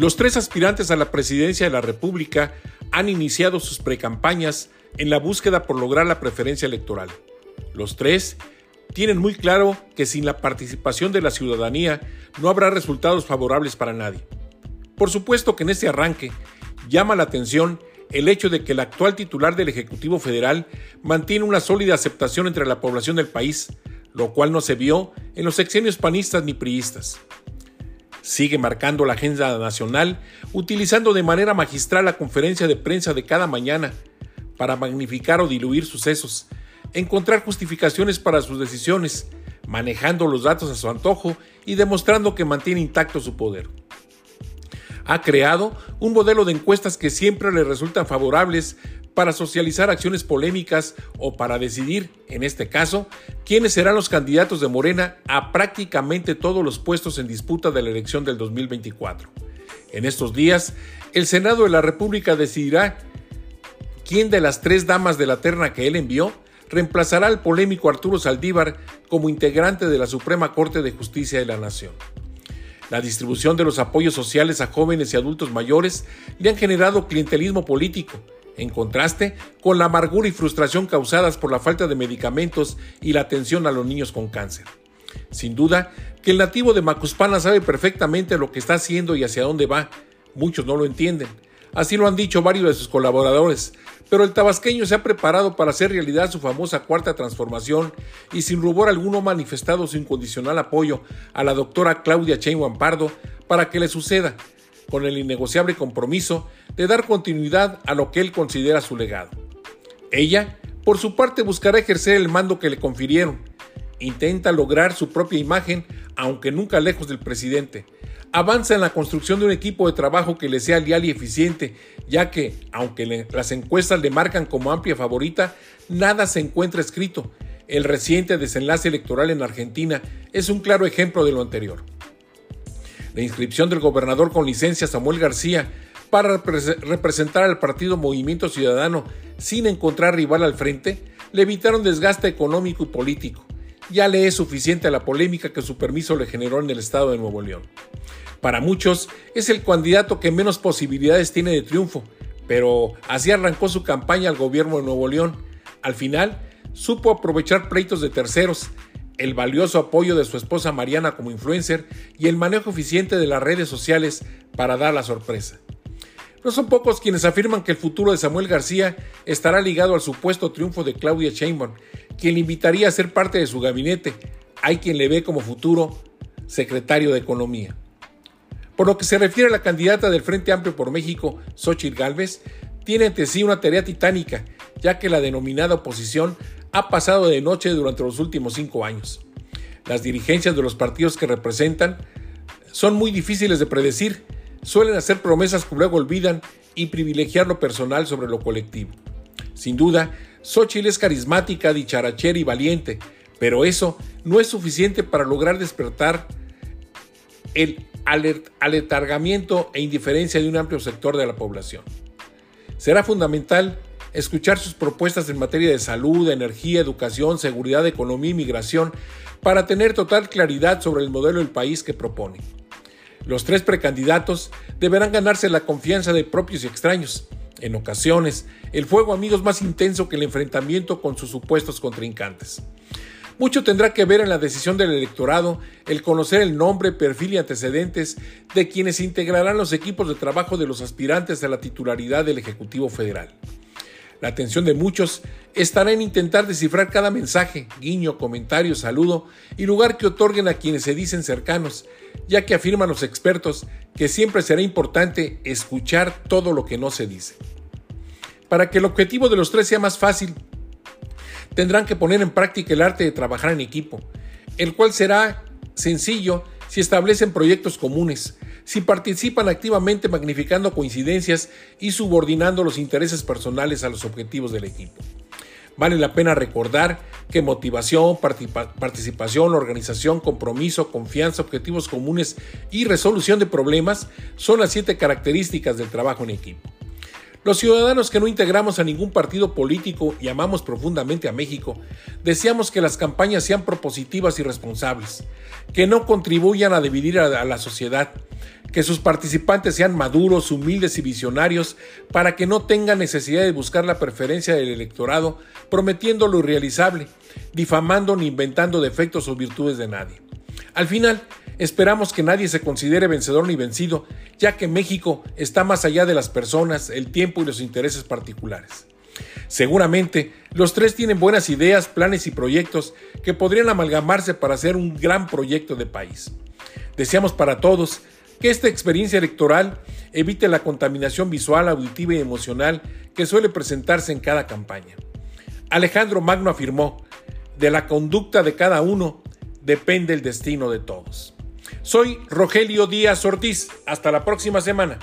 Los tres aspirantes a la presidencia de la República han iniciado sus precampañas en la búsqueda por lograr la preferencia electoral. Los tres tienen muy claro que sin la participación de la ciudadanía no habrá resultados favorables para nadie. Por supuesto que en este arranque llama la atención el hecho de que el actual titular del Ejecutivo Federal mantiene una sólida aceptación entre la población del país, lo cual no se vio en los sexenios panistas ni priistas. Sigue marcando la agenda nacional, utilizando de manera magistral la conferencia de prensa de cada mañana para magnificar o diluir sucesos, encontrar justificaciones para sus decisiones, manejando los datos a su antojo y demostrando que mantiene intacto su poder. Ha creado un modelo de encuestas que siempre le resultan favorables para socializar acciones polémicas o para decidir, en este caso, quiénes serán los candidatos de Morena a prácticamente todos los puestos en disputa de la elección del 2024. En estos días, el Senado de la República decidirá quién de las tres damas de la terna que él envió reemplazará al polémico Arturo Saldívar como integrante de la Suprema Corte de Justicia de la Nación. La distribución de los apoyos sociales a jóvenes y adultos mayores le han generado clientelismo político, en contraste con la amargura y frustración causadas por la falta de medicamentos y la atención a los niños con cáncer. Sin duda que el nativo de Macuspana sabe perfectamente lo que está haciendo y hacia dónde va. Muchos no lo entienden. Así lo han dicho varios de sus colaboradores, pero el tabasqueño se ha preparado para hacer realidad su famosa cuarta transformación y sin rubor alguno ha manifestado su incondicional apoyo a la doctora Claudia Sheinbaum Pardo para que le suceda, con el innegociable compromiso de dar continuidad a lo que él considera su legado. Ella, por su parte, buscará ejercer el mando que le confirieron. Intenta lograr su propia imagen, aunque nunca lejos del presidente. Avanza en la construcción de un equipo de trabajo que le sea leal y eficiente, ya que, aunque las encuestas le marcan como amplia favorita, nada se encuentra escrito. El reciente desenlace electoral en Argentina es un claro ejemplo de lo anterior. La inscripción del gobernador con licencia Samuel García para representar al partido Movimiento Ciudadano sin encontrar rival al frente, le evitaron desgaste económico y político. Ya le es suficiente la polémica que su permiso le generó en el estado de Nuevo León. Para muchos es el candidato que menos posibilidades tiene de triunfo, pero así arrancó su campaña al gobierno de Nuevo León. Al final, supo aprovechar pleitos de terceros, el valioso apoyo de su esposa Mariana como influencer y el manejo eficiente de las redes sociales para dar la sorpresa. No son pocos quienes afirman que el futuro de Samuel García estará ligado al supuesto triunfo de Claudia Sheinbaum, quien le invitaría a ser parte de su gabinete. Hay quien le ve como futuro secretario de Economía. Por lo que se refiere a la candidata del Frente Amplio por México, Xochitl Gálvez, tiene ante sí una tarea titánica, ya que la denominada oposición ha pasado de noche durante los últimos cinco años. Las dirigencias de los partidos que representan son muy difíciles de predecir, suelen hacer promesas que luego olvidan y privilegiar lo personal sobre lo colectivo. Sin duda, Xochitl es carismática, dicharachera y valiente, pero eso no es suficiente para lograr despertar el aletargamiento e indiferencia de un amplio sector de la población. Será fundamental escuchar sus propuestas en materia de salud, energía, educación, seguridad, economía y migración para tener total claridad sobre el modelo del país que propone. Los tres precandidatos deberán ganarse la confianza de propios y extraños. En ocasiones, el fuego amigo es más intenso que el enfrentamiento con sus supuestos contrincantes. Mucho tendrá que ver en la decisión del electorado el conocer el nombre, perfil y antecedentes de quienes integrarán los equipos de trabajo de los aspirantes a la titularidad del Ejecutivo Federal. La atención de muchos estará en intentar descifrar cada mensaje, guiño, comentario, saludo y lugar que otorguen a quienes se dicen cercanos, ya que afirman los expertos que siempre será importante escuchar todo lo que no se dice. Para que el objetivo de los tres sea más fácil, tendrán que poner en práctica el arte de trabajar en equipo, el cual será sencillo si establecen proyectos comunes, si participan activamente magnificando coincidencias y subordinando los intereses personales a los objetivos del equipo. Vale la pena recordar que motivación, participación, organización, compromiso, confianza, objetivos comunes y resolución de problemas son las siete características del trabajo en equipo. Los ciudadanos que no integramos a ningún partido político y amamos profundamente a México, deseamos que las campañas sean propositivas y responsables, que no contribuyan a dividir a la sociedad, que sus participantes sean maduros, humildes y visionarios para que no tengan necesidad de buscar la preferencia del electorado prometiendo lo irrealizable, difamando ni inventando defectos o virtudes de nadie. Al final, esperamos que nadie se considere vencedor ni vencido, ya que México está más allá de las personas, el tiempo y los intereses particulares. Seguramente, los tres tienen buenas ideas, planes y proyectos que podrían amalgamarse para hacer un gran proyecto de país. Deseamos para todos que esta experiencia electoral evite la contaminación visual, auditiva y emocional que suele presentarse en cada campaña. Alejandro Magno afirmó, de la conducta de cada uno depende el destino de todos. Soy Rogelio Díaz Ortiz. Hasta la próxima semana.